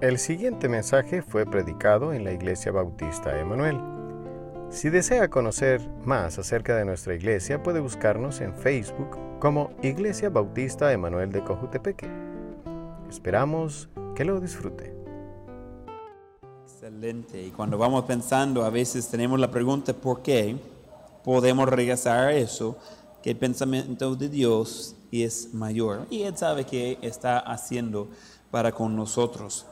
El siguiente mensaje fue predicado en la Iglesia Bautista Emanuel. Si desea conocer más acerca de nuestra iglesia, puede buscarnos en Facebook como Iglesia Bautista Emanuel de Cojutepeque. Esperamos que lo disfrute. Excelente. Y cuando vamos pensando, a veces tenemos la pregunta ¿por qué? Podemos regresar a eso, que el pensamiento de Dios es mayor y Él sabe qué está haciendo para con nosotros.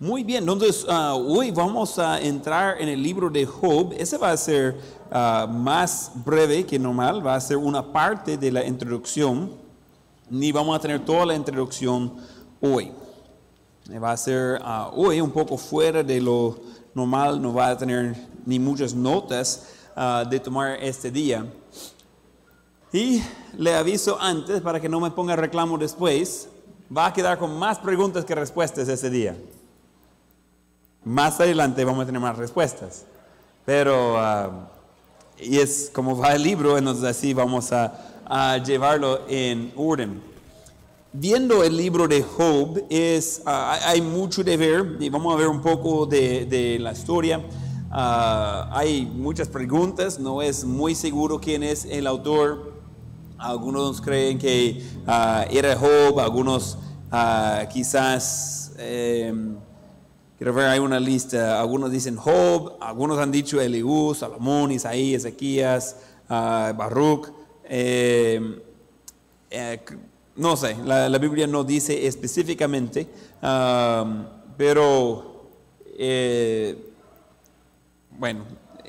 Muy bien, entonces ah, hoy vamos a entrar en el libro de Job. Ese va a ser ah, más breve que normal, va a ser una parte de la introducción. Ni vamos a tener toda la introducción hoy. Va a ser ah, hoy un poco fuera de lo normal, no va a tener ni muchas notas de tomar este día. Y le aviso antes para que no me ponga reclamo después, va a quedar con más preguntas que respuestas ese día. Más adelante vamos a tener más respuestas. Pero, ah, y es como va el libro, entonces así vamos a, llevarlo en orden. Viendo el libro de Job, es, ah, hay mucho de ver, y vamos a ver un poco de, la historia. Ah, hay muchas preguntas, no es muy seguro quién es el autor. Algunos creen que era Job, algunos quizás... Eh, Quiero ver, hay una lista. Algunos dicen Job, algunos han dicho Eliú, Salomón, Isaías, Ezequías, uh, Baruch. Eh, eh, no sé, la, Biblia no dice específicamente, pero eh, bueno,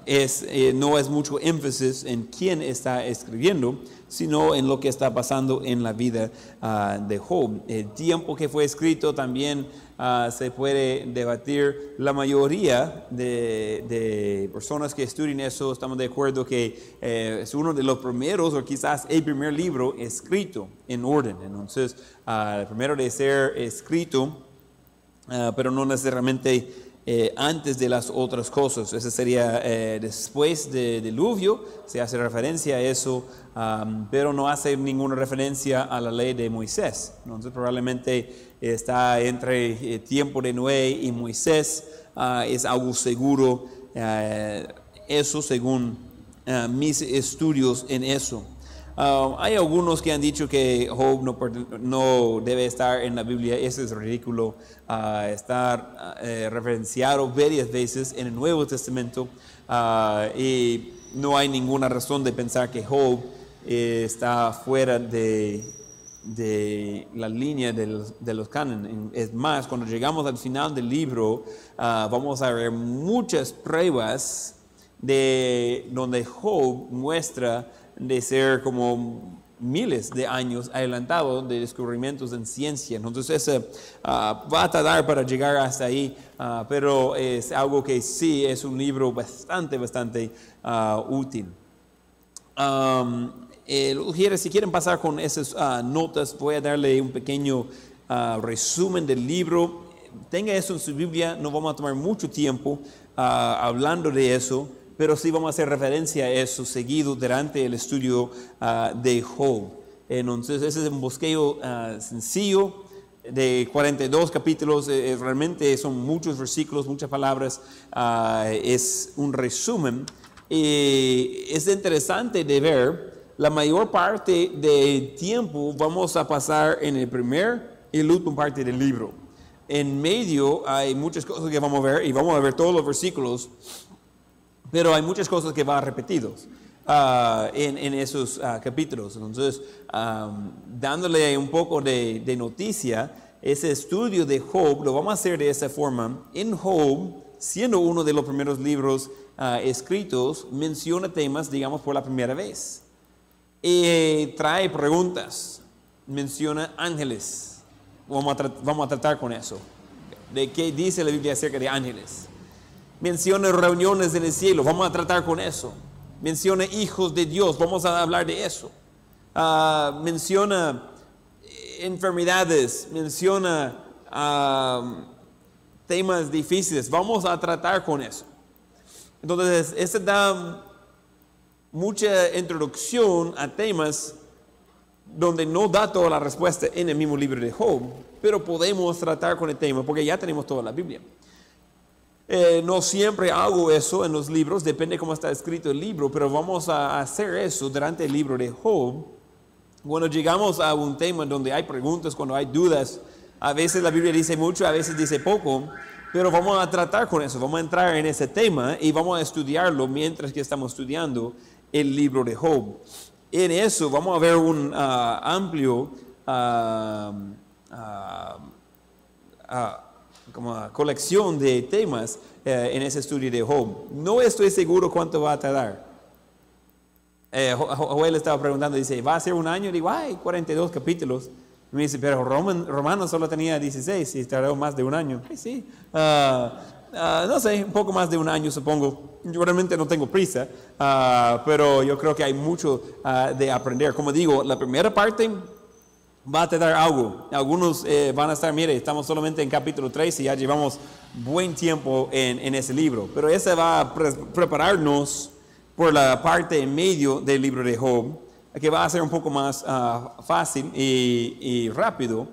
es, no es mucho énfasis en quién está escribiendo, sino en lo que está pasando en la vida uh, de Job. El tiempo que fue escrito también Ah, se puede debatir. La mayoría de, personas que estudian eso estamos de acuerdo que eh, es uno de los primeros o quizás el primer libro escrito en orden. Entonces, uh, el primero de ser escrito, ah, pero no necesariamente eh, antes de las otras cosas. Ese sería eh, después del diluvio, se hace referencia a eso, pero no hace ninguna referencia a la ley de Moisés. Entonces probablemente está entre el tiempo de Noé y Moisés, ah, es algo seguro, eh, eso según mis estudios en eso. Ah, hay algunos que han dicho que Job no, debe estar en la Biblia, eso es ridículo, estar eh, referenciado varias veces en el Nuevo Testamento y no hay ninguna razón de pensar que Job eh, está fuera de, de la línea de los, de Es más, cuando llegamos al final del libro, ah, vamos a ver muchas pruebas de donde Job muestra de ser como miles de años adelantado de descubrimientos en ciencia. Entonces, ah, va a tardar para llegar hasta ahí, ah, pero es algo que sí es un libro bastante, bastante útil. Eh, si quieren pasar con esas ah, notas, voy a darle un pequeño ah, resumen del libro. Tenga eso en su Biblia, no vamos a tomar mucho tiempo ah, hablando de eso, pero sí vamos a hacer referencia a eso seguido durante el estudio de Job. Entonces, ese es un bosqueo sencillo de 42 capítulos, eh, eh, realmente son muchos versículos, muchas palabras, es un resumen. es interesante de ver la mayor parte del tiempo vamos a pasar en el primer y el último parte del libro. En medio hay muchas cosas que vamos a ver y vamos a ver todos los versículos, pero hay muchas cosas que van repetidos uh, en, en, esos uh, capítulos. Entonces, um, dándole un poco de, de, noticia, ese estudio de Job lo vamos a hacer de esa forma. En Job, siendo uno de los primeros libros uh, escritos, menciona temas, digamos, por la primera vez. Y trae preguntas, menciona ángeles. Vamos a, vamos a tratar con eso. ¿De qué dice la Biblia acerca de ángeles? Menciona reuniones en el cielo, vamos a tratar con eso. Menciona hijos de Dios, vamos a hablar de eso. Ah, menciona enfermedades, menciona ah, temas difíciles, vamos a tratar con eso. Entonces, ese da mucha introducción a temas donde no da toda la respuesta en el mismo libro de Job, pero podemos tratar con el tema porque ya tenemos toda la Biblia. Eh, no siempre hago eso en los libros, depende cómo está escrito el libro, pero vamos a hacer eso durante el libro de Job. Cuando llegamos a un tema donde hay preguntas, cuando hay dudas, a veces la Biblia dice mucho, a veces dice poco, pero vamos a tratar con eso, vamos a entrar en ese tema y vamos a estudiarlo mientras que estamos estudiando el libro de Job. En eso vamos a ver un ah, amplio uh, como colección de temas eh, en ese estudio de Job. No estoy seguro cuánto va a tardar. Eh, Joel estaba preguntando, dice, ¿va a ser un año? Digo, ay, 42 capítulos. Me dice, pero Roman, Romano solo tenía 16 y tardó más de un año. Sí. Ah, ah, no sé, un poco más de un año supongo. Yo realmente no tengo prisa, ah, pero yo creo que hay mucho de aprender. Como digo, la primera parte va a dar algo. Algunos eh, van a estar, mire, estamos solamente en capítulo 3 y ya llevamos buen tiempo en, ese libro. Pero ese va a prepararnos por la parte en medio del libro de Job, que va a ser un poco más ah, fácil y, rápido.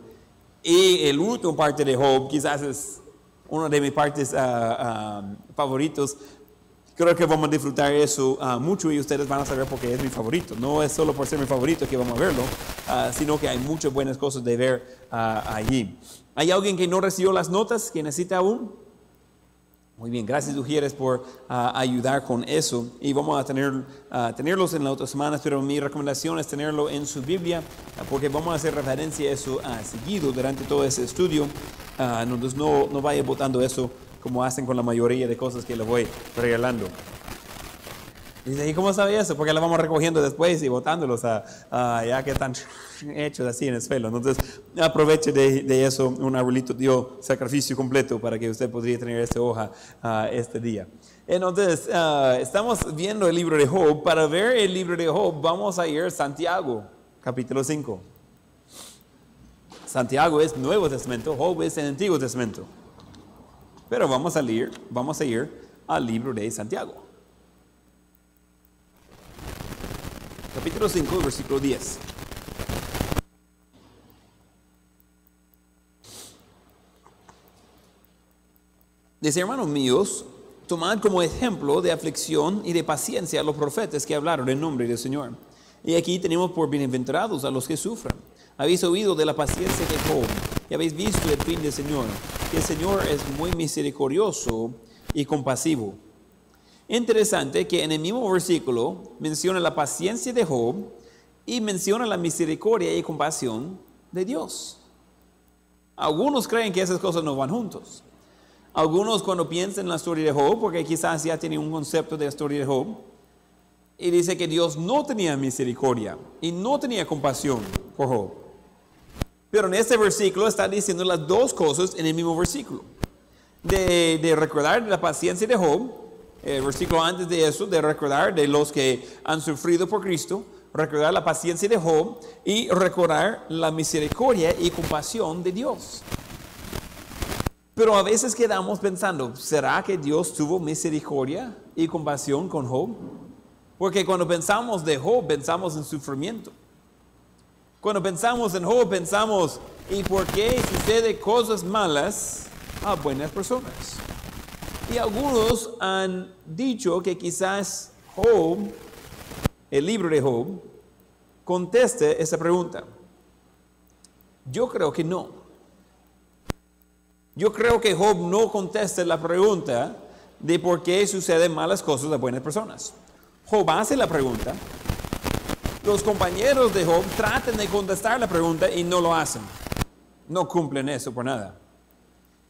Y el último parte de Job quizás es uno de mis partes ah, ah, favoritos Creo que vamos a disfrutar eso uh, mucho y ustedes van a saber por qué es mi favorito. No es solo por ser mi favorito que vamos a verlo, uh, sino que hay muchas buenas cosas de ver uh, allí. ¿Hay alguien que no recibió las notas, que necesita aún? Muy bien, gracias Ujieres por ayudar con eso y vamos a tener, tenerlos en las otras semanas, pero mi recomendación es tenerlo en su Biblia porque vamos a hacer referencia a eso seguido durante todo ese estudio, entonces no, no vaya votando eso como hacen con la mayoría de cosas que le voy regalando. Dice, ¿y cómo sabe eso? Porque la vamos recogiendo después y botándolos a, ya que están hechos así en el suelo. Entonces, aproveche de, eso. Un arbolito dio sacrificio completo para que usted podría tener esta hoja este día. Entonces, ah, estamos viendo el libro de Job. Para ver el libro de Job, vamos a ir a Santiago, capítulo 5. Santiago es Nuevo Testamento, Job es el Antiguo Testamento. Pero vamos a ir, vamos a ir al libro de Santiago. Capítulo 5, versículo 10. Dice, hermanos míos, tomad como ejemplo de aflicción y de paciencia a los profetas que hablaron en nombre del Señor. Y aquí tenemos por bienaventurados a los que sufran. Habéis oído de la paciencia de Job y habéis visto el fin del Señor, que el Señor es muy misericordioso y compasivo. Interesante que en el mismo versículo menciona la paciencia de Job y menciona la misericordia y compasión de Dios. Algunos creen que esas cosas no van juntos. Algunos cuando piensan en la historia de Job, porque quizás ya tienen un concepto de la historia de Job, y dice que Dios no tenía misericordia y no tenía compasión por Job. Pero en este versículo está diciendo las dos cosas en el mismo versículo. De, recordar la paciencia de Job, el versículo antes de eso, de recordar de los que han sufrido por Cristo, recordar la paciencia de Job y recordar la misericordia y compasión de Dios. Pero a veces quedamos pensando, ¿será que Dios tuvo misericordia y compasión con Job? Porque cuando pensamos de Job, pensamos en sufrimiento. Cuando pensamos en Job, pensamos, ¿y por qué sucede cosas malas a buenas personas? Y algunos han dicho que quizás Job, el libro de Job, conteste esa pregunta. Yo creo que no. Yo creo que Job no contesta la pregunta de por qué suceden malas cosas a buenas personas. Job hace la pregunta, los compañeros de Job tratan de contestar la pregunta y no lo hacen. No cumplen eso por nada.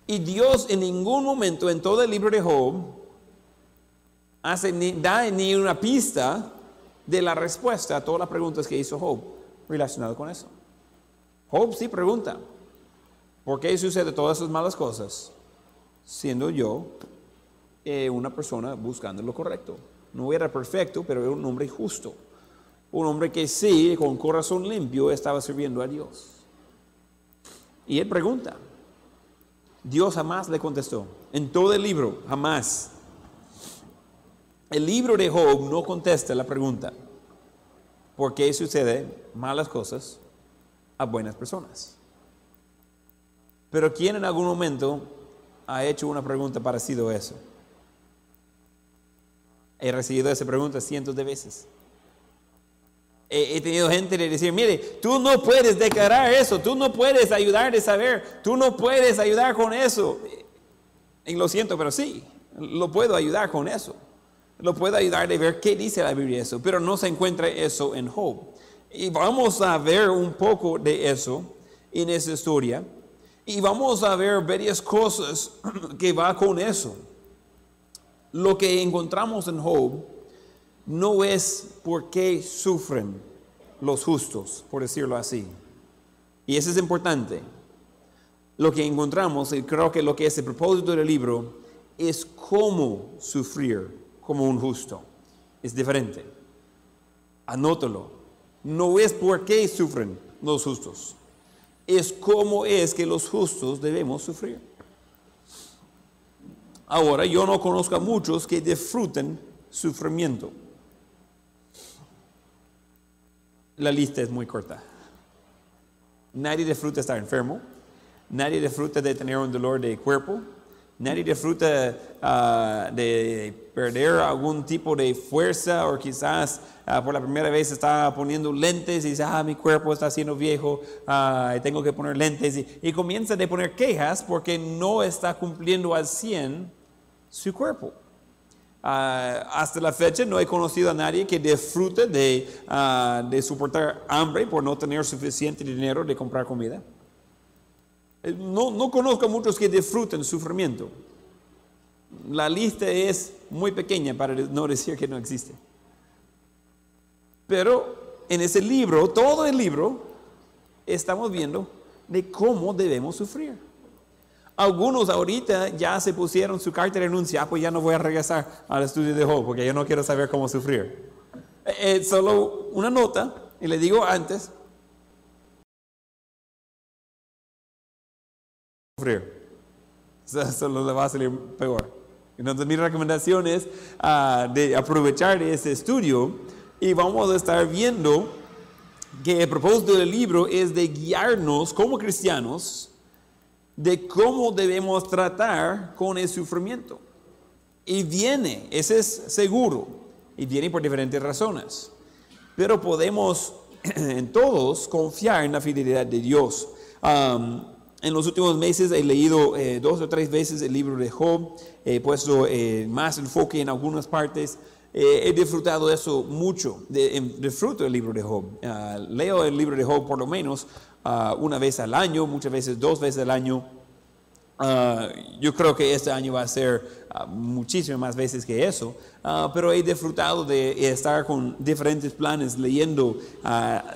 Y Dios en ningún momento en todo el libro de Job hace ni, da ni una pista de la respuesta a todas las preguntas que hizo Job relacionado con eso. Job sí pregunta, ¿por qué sucede todas esas malas cosas siendo yo eh, una persona buscando lo correcto? No era perfecto, pero era un hombre justo un hombre que sí, con corazón limpio, estaba sirviendo a Dios. Y él pregunta. Dios jamás le contestó. En todo el libro, jamás. El libro de Job no contesta la pregunta. por qué suceden malas cosas a buenas personas. Pero ¿quién en algún momento ha hecho una pregunta parecida a eso? He recibido esa pregunta cientos de veces. He, tenido gente de decir, mire, tú no puedes declarar eso, tú no puedes ayudar de saber, tú no puedes ayudar con eso. Y lo siento, pero sí, lo puedo ayudar con eso. Lo puedo ayudar de ver qué dice la Biblia eso, pero no se encuentra eso en Job. Y vamos a ver un poco de eso en esa historia. Y vamos a ver varias cosas que va con eso. Lo que encontramos en Job no es por qué sufren los justos, por decirlo así. Y eso es importante. Lo que encontramos, y creo que lo que es el propósito del libro, es cómo sufrir como un justo. Es diferente. Anótalo. No es por qué sufren los justos. Es cómo es que los justos debemos sufrir. Ahora, yo no conozco a muchos que disfruten sufrimiento la lista es muy corta. Nadie disfruta estar enfermo, nadie disfruta de tener un dolor de cuerpo, nadie disfruta ah, de perder algún tipo de fuerza o quizás ah, por la primera vez está poniendo lentes y dice, ah, mi cuerpo está siendo viejo, uh, tengo que poner lentes y, y comienza a poner quejas porque no está cumpliendo al 100 su cuerpo. Ah, hasta la fecha no he conocido a nadie que disfrute de, ah, de soportar hambre por no tener suficiente dinero de comprar comida. Eh, no, no conozco a muchos que disfruten sufrimiento. La lista es muy pequeña para no decir que no existe. Pero en ese libro, todo el libro, estamos viendo de cómo debemos sufrir. Algunos ahorita ya se pusieron su carta de renuncia, ah, pues ya no voy a regresar al estudio de Job porque yo no quiero saber cómo sufrir. Eh, eh, solo una nota, y le digo antes, sufrir. Solo le va a salir peor. Entonces mi recomendación es ah, de aprovechar ese estudio y vamos a estar viendo que el propósito del libro es de guiarnos como cristianos de cómo debemos tratar con el sufrimiento. Y viene, ese es seguro, y viene por diferentes razones. Pero podemos en todos confiar en la fidelidad de Dios. en los últimos meses he leído eh, dos o tres veces el libro de Job, he puesto eh, más enfoque en algunas partes. Eh, he disfrutado eso mucho, de, disfruto el libro de Job. Ah, leo el libro de Job por lo menos Ah, una vez al año, muchas veces dos veces al año. Ah, yo creo que este año va a ser uh, muchísimas más veces que eso, pero he disfrutado de estar con diferentes planes, leyendo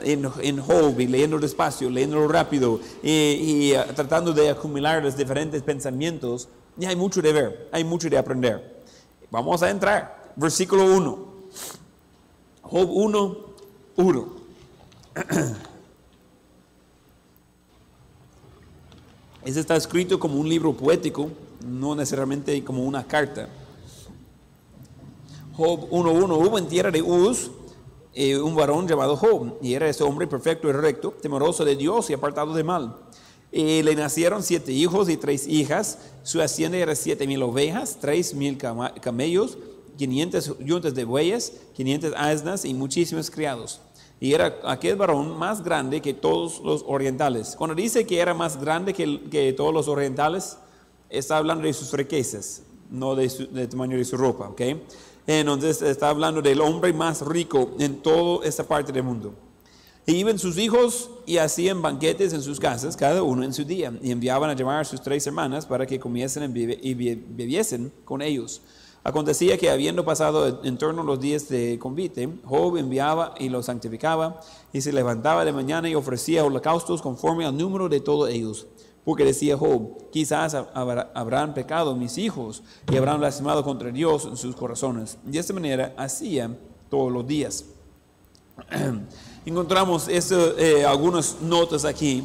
en, en hobby, leyendo despacio, leyendo rápido y, y tratando de acumular los diferentes pensamientos. Y hay mucho de ver, hay mucho de aprender. Vamos a entrar. Versículo 1. Job 1, 1. Ese está escrito como un libro poético, no necesariamente como una carta. Job 1.1, hubo en tierra de Uz eh, un varón llamado Job, y era ese hombre perfecto y recto, temeroso de Dios y apartado de mal. Y le nacieron siete hijos y tres hijas, su hacienda era siete mil ovejas, tres mil camellos, quinientas yuntas de bueyes, quinientas asnas y muchísimos criados y era aquel varón más grande que todos los orientales. Cuando dice que era más grande que, todos los orientales, está hablando de sus riquezas, no de del tamaño de su ropa. ¿okay? Entonces está hablando del hombre más rico en toda esta parte del mundo. Y iban sus hijos y hacían banquetes en sus casas, cada uno en su día, y enviaban a llamar a sus tres hermanas para que comiesen y bebiesen con ellos. Acontecía que habiendo pasado en torno los días de convite, Job enviaba y los santificaba y se levantaba de mañana y ofrecía holocaustos conforme al número de todos ellos. Porque decía Job, quizás habrán pecado mis hijos y habrán lastimado contra Dios en sus corazones. De esta manera hacía todos los días. Encontramos eh, algunas notas aquí.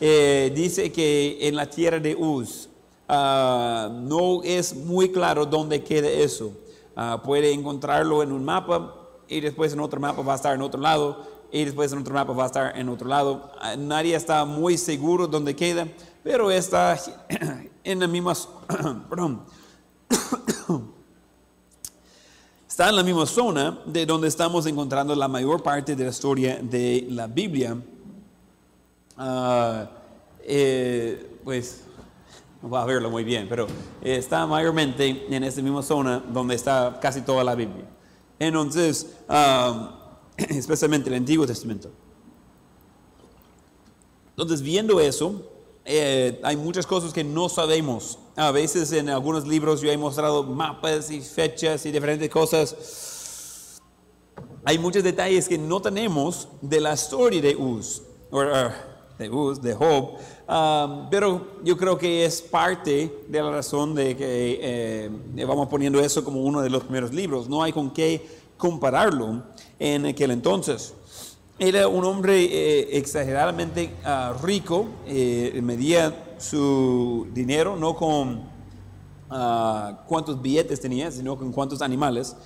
Eh, dice que en la tierra de Uz, Ah, no es muy claro dónde queda eso. Ah, puede encontrarlo en un mapa, y después en otro mapa va a estar en otro lado, y después en otro mapa va a estar en otro lado. Ah, Nadie está muy seguro dónde queda, pero está en la misma, perdón, está en la misma zona de donde estamos encontrando la mayor parte de la historia de la Biblia. Eh, pues no va a verlo muy bien, pero está mayormente en esa misma zona donde está casi toda la Biblia. Entonces, ah, especialmente el Antiguo Testamento. Entonces, viendo eso, eh, hay muchas cosas que no sabemos. A veces en algunos libros yo he mostrado mapas y fechas y diferentes cosas. Hay muchos detalles que no tenemos de la historia de Uz, o, uh, de Uz, de Job, um, pero yo creo que es parte de la razón de que eh, vamos poniendo eso como uno de los primeros libros. No hay con qué compararlo en aquel entonces. Era un hombre eh, exageradamente ah, rico, eh, medía su dinero no con ah, cuántos billetes tenía, sino con cuántos animales.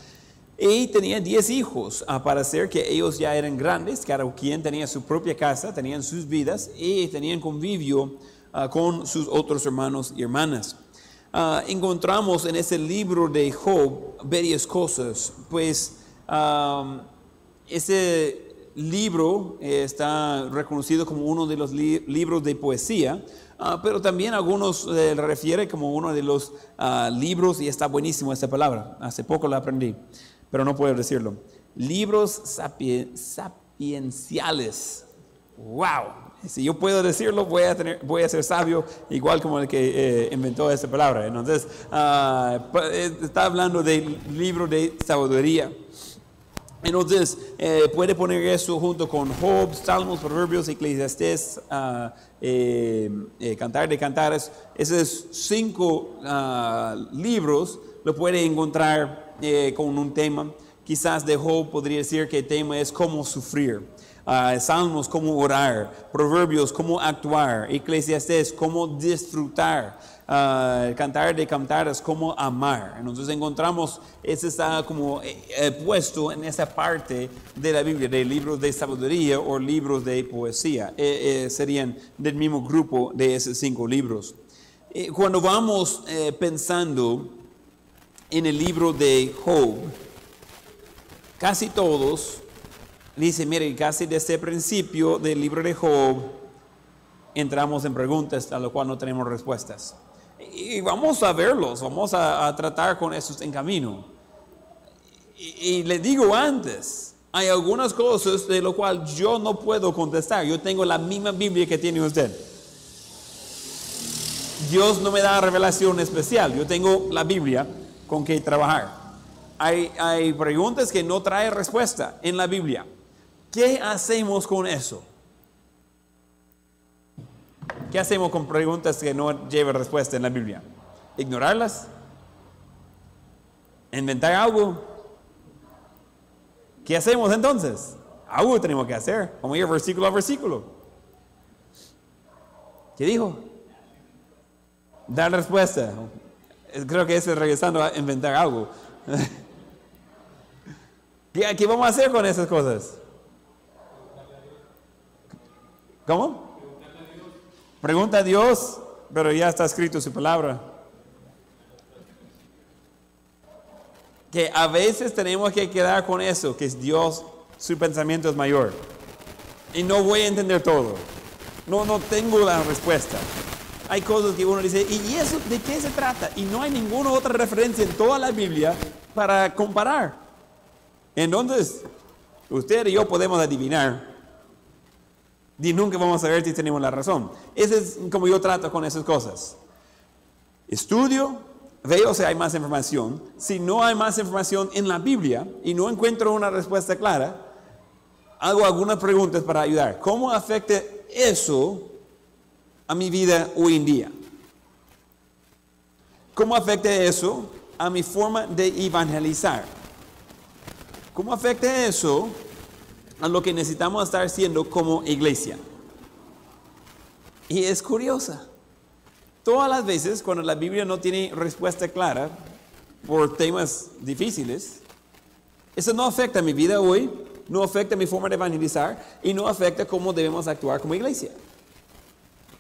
Y tenía 10 hijos, a parecer que ellos ya eran grandes, cada quien tenía su propia casa, tenían sus vidas y tenían convivio ah, con sus otros hermanos y hermanas. Ah, encontramos en ese libro de Job varias cosas, pues ah, ese libro eh, está reconocido como uno de los li- libros de poesía, ah, pero también algunos eh, refiere como uno de los ah, libros, y está buenísimo esta palabra, hace poco la aprendí, pero no puedo decirlo. Libros sapie- sapienciales. ¡Wow! Si yo puedo decirlo, voy a, tener, voy a ser sabio, igual como el que eh, inventó esta palabra. Entonces, ah, eh, está hablando del libro de sabiduría. Entonces, eh, puede poner eso junto con Job, Salmos, Proverbios, Eclesiastés, ah, eh, eh, Cantar de Cantares. Esos cinco ah, libros lo puede encontrar eh, con un tema. Quizás de Job podría decir que el tema es cómo sufrir. Ah, Salmos, cómo orar. Proverbios, cómo actuar. Eclesiastés, cómo disfrutar. Ah, cantar de cantares, cómo amar. Entonces encontramos, ese está como eh, eh, puesto en esa parte de la Biblia, de libros de sabiduría o libros de poesía. Eh, eh, serían del mismo grupo de esos cinco libros. Eh, cuando vamos eh, pensando en el libro de Job, casi todos dicen, mire, casi desde el principio del libro de Job entramos en preguntas a lo cual no tenemos respuestas. Y vamos a verlos, vamos a, a tratar con esos en camino. Y, y le digo antes, hay algunas cosas de lo cual yo no puedo contestar. Yo tengo la misma Biblia que tiene usted. Dios no me da revelación especial. Yo tengo la Biblia con que trabajar. Hay, preguntas que no trae respuesta en la Biblia. ¿Qué hacemos con eso? ¿Qué hacemos con preguntas que no llevan respuesta en la Biblia? ¿Ignorarlas? ¿Inventar algo? ¿Qué hacemos entonces? Algo tenemos que hacer. Vamos a ir versículo a versículo. ¿Qué dijo? Dar respuesta. Creo que es regresando a inventar algo. ¿Qué, qué vamos a hacer con esas cosas? ¿Cómo? Pregunta a Dios, pero ya está escrito su palabra. Que a veces tenemos que quedar con eso, que es Dios, su pensamiento es mayor. Y no voy a entender todo. No, no tengo la respuesta. Hay cosas que uno dice, ¿y eso de qué se trata? Y no hay ninguna otra referencia en toda la Biblia para comparar. Entonces, usted y yo podemos adivinar y nunca vamos a ver si tenemos la razón. Ese es como yo trato con esas cosas. Estudio, veo si hay más información. Si no hay más información en la Biblia y no encuentro una respuesta clara, hago algunas preguntas para ayudar. ¿Cómo afecta eso a mi vida hoy en día? ¿Cómo afecta eso a mi forma de evangelizar? ¿Cómo afecta eso a lo que necesitamos estar haciendo como iglesia? Y es curiosa. Todas las veces cuando la Biblia no tiene respuesta clara por temas difíciles, Eso no afecta mi vida hoy, no afecta mi forma de evangelizar y no afecta cómo debemos actuar como iglesia.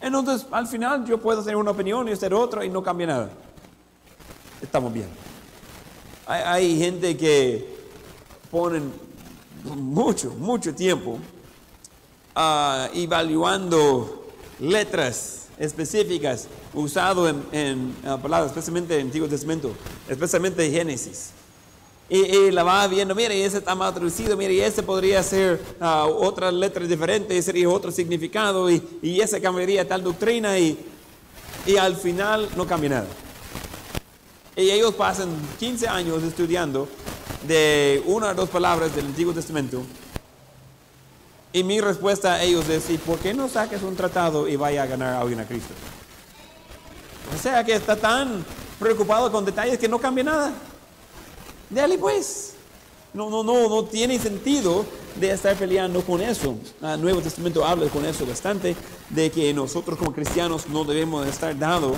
Entonces, al final yo puedo tener una opinión y usted otra y no cambia nada. Estamos bien. Hay, gente que ponen mucho, mucho tiempo ah, evaluando letras específicas usado en, en ah, palabras, especialmente en Antiguo Testamento, especialmente en Génesis. Y, la va viendo, mire, y ese está mal traducido, mire, y ese podría ser ah, otra letra diferente, y sería otro significado, y, y ese cambiaría tal doctrina, y, y al final no cambia nada. Y ellos pasan 15 años estudiando de una o dos palabras del Antiguo Testamento. Y mi respuesta a ellos es, ¿y por qué no saques un tratado y vaya a ganar a alguien a Cristo? O sea que está tan preocupado con detalles que no cambia nada. Dale pues. No, no, no, no tiene sentido de estar peleando con eso. El Nuevo Testamento habla con eso bastante, de que nosotros como cristianos no debemos estar dados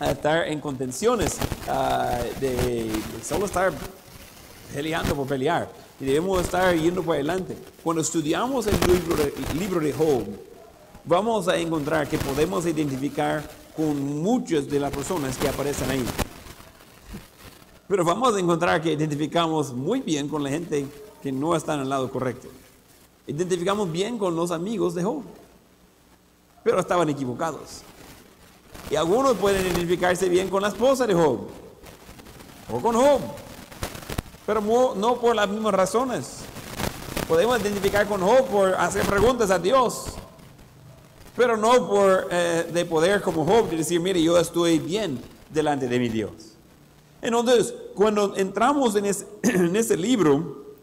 a estar en contenciones, ah, de, solo estar peleando por pelear. Y debemos estar yendo por adelante. Cuando estudiamos el libro de, el Job, vamos a encontrar que podemos identificar con muchas de las personas que aparecen ahí. Pero vamos a encontrar que identificamos muy bien con la gente que no está en el lado correcto. Identificamos bien con los amigos de Job, pero estaban equivocados. Y algunos pueden identificarse bien con la esposa de Job o con Job, pero no por las mismas razones. Podemos identificar con Job por hacer preguntas a Dios, pero no por eh, de poder como Job de decir, mire, yo estoy bien delante de mi Dios. Entonces, cuando entramos en, ese libro,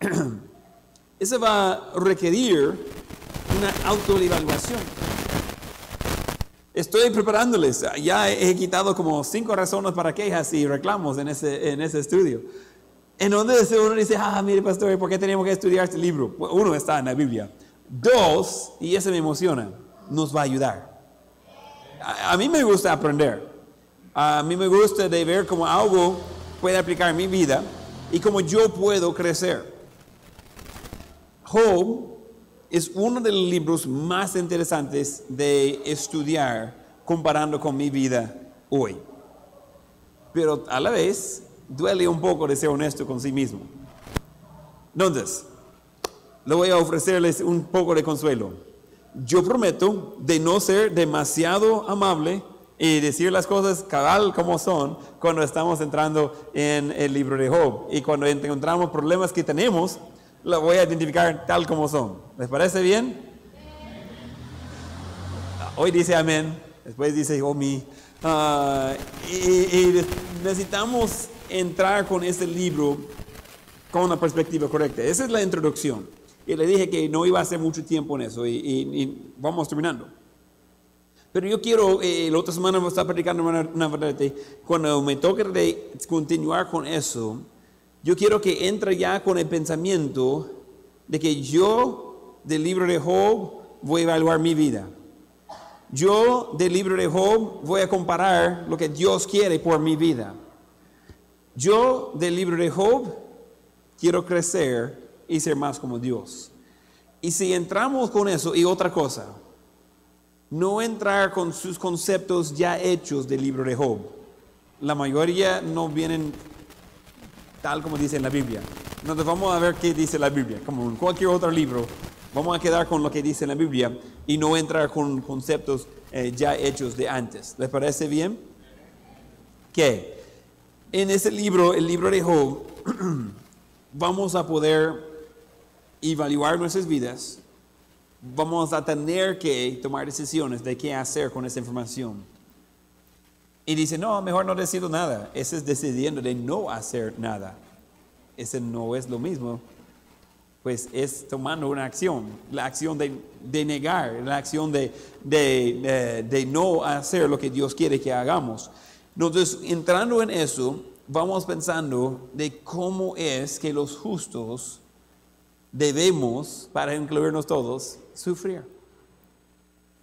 ese va a requerir una autoevaluación. Estoy preparándoles, ya he quitado como cinco razones para quejas y reclamos en ese, en ese estudio. En donde uno dice, ah, mire pastor, ¿por qué tenemos que estudiar este libro? Uno está en la Biblia. Dos, y ese me emociona, nos va a ayudar. a mí me gusta aprender. A mí me gusta de ver cómo algo puede aplicar en mi vida y cómo yo puedo crecer. Job es uno de los libros más interesantes de estudiar comparando con mi vida hoy. Pero a la vez duele un poco de ser honesto con sí mismo. Entonces, le voy a ofrecerles un poco de consuelo. Yo prometo de no ser demasiado amable y decir las cosas cabal como son cuando estamos entrando en el libro de Job. Y cuando encontramos problemas que tenemos, lo voy a identificar tal como son. ¿Les parece bien? Hoy dice amén, después dice oh mi. Ah, y, necesitamos entrar con este libro con una perspectiva correcta. Esa es la introducción. Y le dije que no iba a hacer mucho tiempo en eso y vamos terminando. Pero yo quiero, eh, la otra semana me está predicando una, verdad, cuando me toque de continuar con eso, yo quiero que entre ya con el pensamiento de que yo del libro de Job voy a evaluar mi vida. Yo del libro de Job voy a comparar lo que Dios quiere por mi vida. Yo del libro de Job quiero crecer y ser más como Dios. Y si entramos con eso y otra cosa, no entrar con sus conceptos ya hechos del libro de Job. La mayoría no vienen tal como dice en la Biblia. Entonces vamos a ver qué dice la Biblia. Como en cualquier otro libro, vamos a quedar con lo que dice en la Biblia y no entrar con conceptos eh, ya hechos de antes. ¿Les parece bien? Que en ese libro, el libro de Job, vamos a poder evaluar nuestras vidas vamos a tener que tomar decisiones de qué hacer con esa información. Y dice, no, mejor no decido nada. Ese es decidiendo de no hacer nada. Ese no es lo mismo. Pues es tomando una acción, la acción de, negar, la acción de, de, no hacer lo que Dios quiere que hagamos. Entonces, entrando en eso, vamos pensando de cómo es que los justos debemos, para incluirnos todos, sufrir.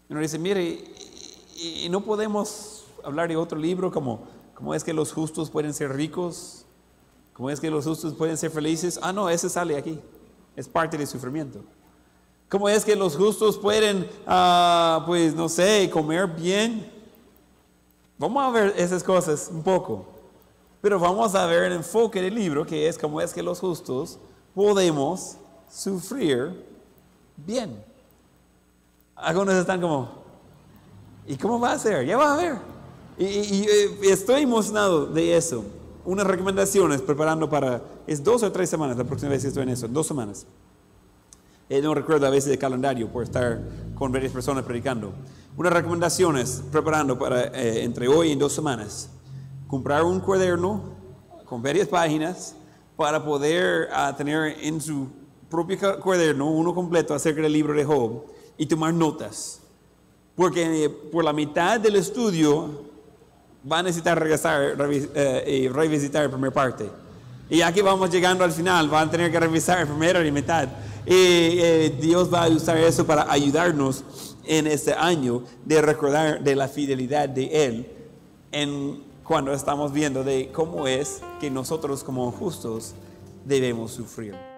Y uno dice, mire, y, no podemos hablar de otro libro como, como es que los justos pueden ser ricos. ¿Cómo es que los justos pueden ser felices? Ah, no, ese sale aquí. Es parte del sufrimiento. ¿Cómo es que los justos pueden, ah, pues, no sé, comer bien? Vamos a ver esas cosas un poco. Pero vamos a ver el enfoque del libro, que es cómo es que los justos podemos sufrir bien. Algunos están como, ¿y cómo va a ser? Ya va a ver. Y, y estoy emocionado de eso. Unas recomendaciones preparando para, es dos o tres semanas, la próxima vez que estoy en eso, dos semanas. Eh, no recuerdo a veces el calendario por estar con varias personas predicando. Unas recomendaciones preparando para eh, entre hoy y dos semanas. Comprar un cuaderno con varias páginas para poder ah, tener en su propio cuaderno uno completo acerca del libro de Job y tomar notas. Porque eh, por la mitad del estudio va a necesitar regresar revi- eh, y revisitar la primera parte. Y ya que vamos llegando al final, van a tener que revisar la primera y mitad. Y eh, Dios va a usar eso para ayudarnos en este año de recordar de la fidelidad de Él en cuando estamos viendo de cómo es que nosotros como justos debemos sufrir.